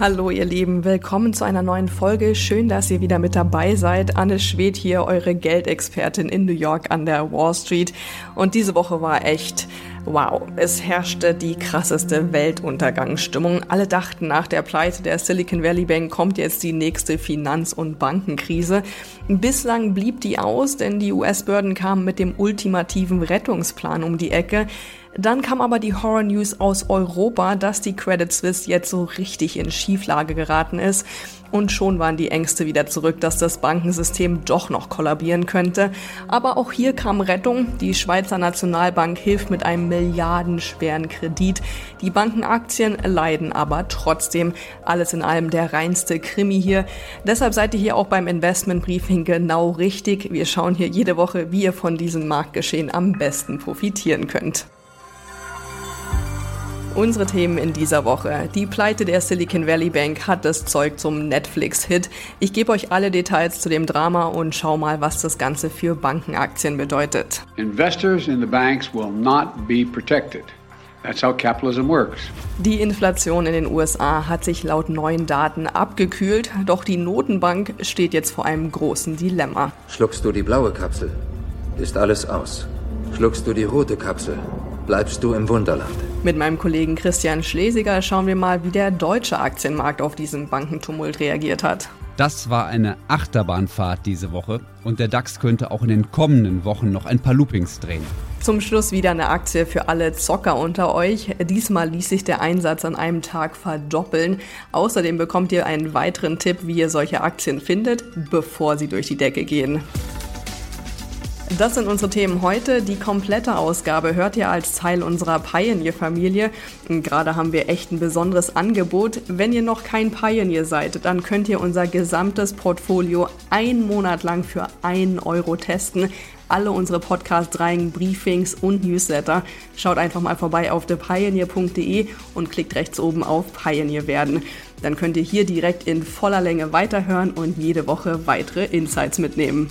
Hallo ihr Lieben, willkommen zu einer neuen Folge. Schön, dass ihr wieder mit dabei seid. Anne Schwed hier, eure Geldexpertin in New York an der Wall Street. Und diese Woche war echt Wow, es herrschte die krasseste Weltuntergangsstimmung. Alle dachten, nach der Pleite der Silicon Valley Bank kommt jetzt die nächste Finanz- und Bankenkrise. Bislang blieb die aus, denn die US-Behörden kamen mit dem ultimativen Rettungsplan um die Ecke. Dann kam aber die Horror News aus Europa, dass die Credit Suisse jetzt so richtig in Schieflage geraten ist. Und schon waren die Ängste wieder zurück, dass das Bankensystem doch noch kollabieren könnte. Aber auch hier kam Rettung. Die Schweizer Nationalbank hilft mit einem milliardenschweren Kredit. Die Bankenaktien leiden aber trotzdem. Alles in allem der reinste Krimi hier. Deshalb seid ihr hier auch beim Investment Briefing genau richtig. Wir schauen hier jede Woche, wie ihr von diesem Marktgeschehen am besten profitieren könnt. Unsere Themen in dieser Woche. Die Pleite der Silicon Valley Bank hat das Zeug zum Netflix-Hit. Ich gebe euch alle Details zu dem Drama und schau mal, was das Ganze für Bankenaktien bedeutet. Investors in the banks will not be protected. That's how capitalism works. Die Inflation in den USA hat sich laut neuen Daten abgekühlt, doch die Notenbank steht jetzt vor einem großen Dilemma. Schluckst du die blaue Kapsel, ist alles aus. Schluckst du die rote Kapsel, bleibst du im Wunderland. Mit meinem Kollegen Christian Schlesiger schauen wir mal, wie der deutsche Aktienmarkt auf diesen Bankentumult reagiert hat. Das war eine Achterbahnfahrt diese Woche und der DAX könnte auch in den kommenden Wochen noch ein paar Loopings drehen. Zum Schluss wieder eine Aktie für alle Zocker unter euch. Diesmal ließ sich der Einsatz an einem Tag verdoppeln. Außerdem bekommt ihr einen weiteren Tipp, wie ihr solche Aktien findet, bevor sie durch die Decke gehen. Das sind unsere Themen heute. Die komplette Ausgabe hört ihr als Teil unserer Pioneer-Familie. Gerade haben wir echt ein besonderes Angebot. Wenn ihr noch kein Pioneer seid, dann könnt ihr unser gesamtes Portfolio einen Monat lang für einen Euro testen alle unsere Podcast-Reihen, Briefings und Newsletter. Schaut einfach mal vorbei auf thepioneer.de und klickt rechts oben auf Pioneer werden. Dann könnt ihr hier direkt in voller Länge weiterhören und jede Woche weitere Insights mitnehmen.